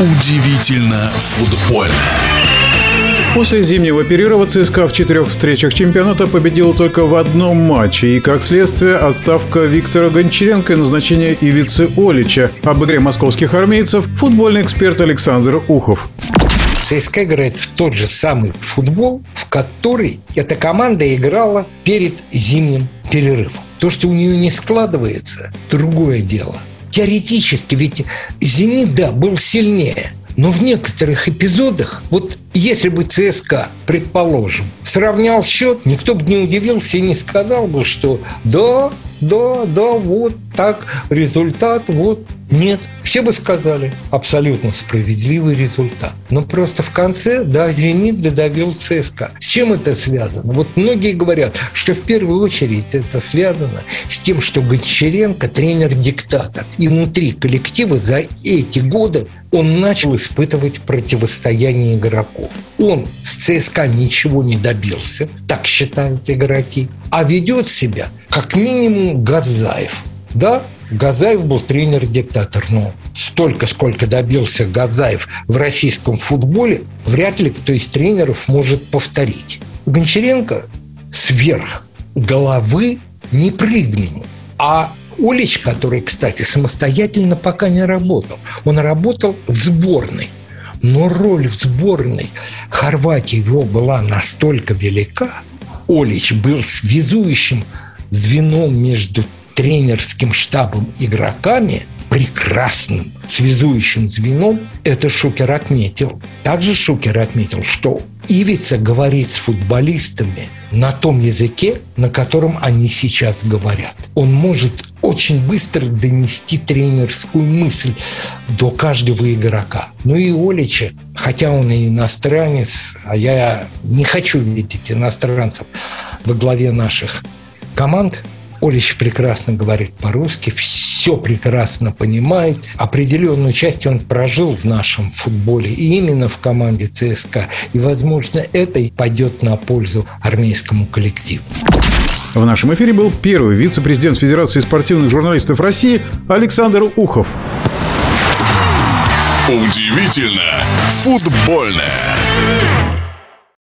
Удивительно футбольно. После зимнего перерыва ЦСКА в четырех встречах чемпионата победила только в одном матче. И, как следствие, отставка Виктора Гончаренко и назначение Ивицы Олича. Об игре московских армейцев футбольный эксперт Александр Ухов. ЦСКА играет в тот же самый футбол, в который эта команда играла перед зимним перерывом. То, что у нее не складывается, другое дело теоретически ведь «Зенит», да, был сильнее. Но в некоторых эпизодах, вот если бы ЦСКА, предположим, сравнял счет, никто бы не удивился и не сказал бы, что да, да, да, вот так, результат, вот нет, все бы сказали, абсолютно справедливый результат. Но просто в конце, да, «Зенит» додавил ЦСКА. С чем это связано? Вот многие говорят, что в первую очередь это связано с тем, что Гончаренко тренер-диктатор. И внутри коллектива за эти годы он начал испытывать противостояние игроков. Он с ЦСКА ничего не добился, так считают игроки, а ведет себя как минимум Газаев. Да, Газаев был тренер-диктатор, но столько, сколько добился Газаев в российском футболе, вряд ли кто из тренеров может повторить. Гончаренко сверх головы не прыгнул. А Улич, который, кстати, самостоятельно пока не работал, он работал в сборной. Но роль в сборной Хорватии его была настолько велика, Олич был связующим звеном между тренерским штабом игроками, прекрасным связующим звеном, это Шукер отметил. Также Шукер отметил, что Ивица говорит с футболистами на том языке, на котором они сейчас говорят. Он может очень быстро донести тренерскую мысль до каждого игрока. Ну и Олича, хотя он и иностранец, а я не хочу видеть иностранцев во главе наших команд, Олич прекрасно говорит по-русски, все прекрасно понимает. Определенную часть он прожил в нашем футболе, и именно в команде ЦСКА. И, возможно, это и пойдет на пользу армейскому коллективу. В нашем эфире был первый вице-президент Федерации спортивных журналистов России Александр Ухов. Удивительно футбольное.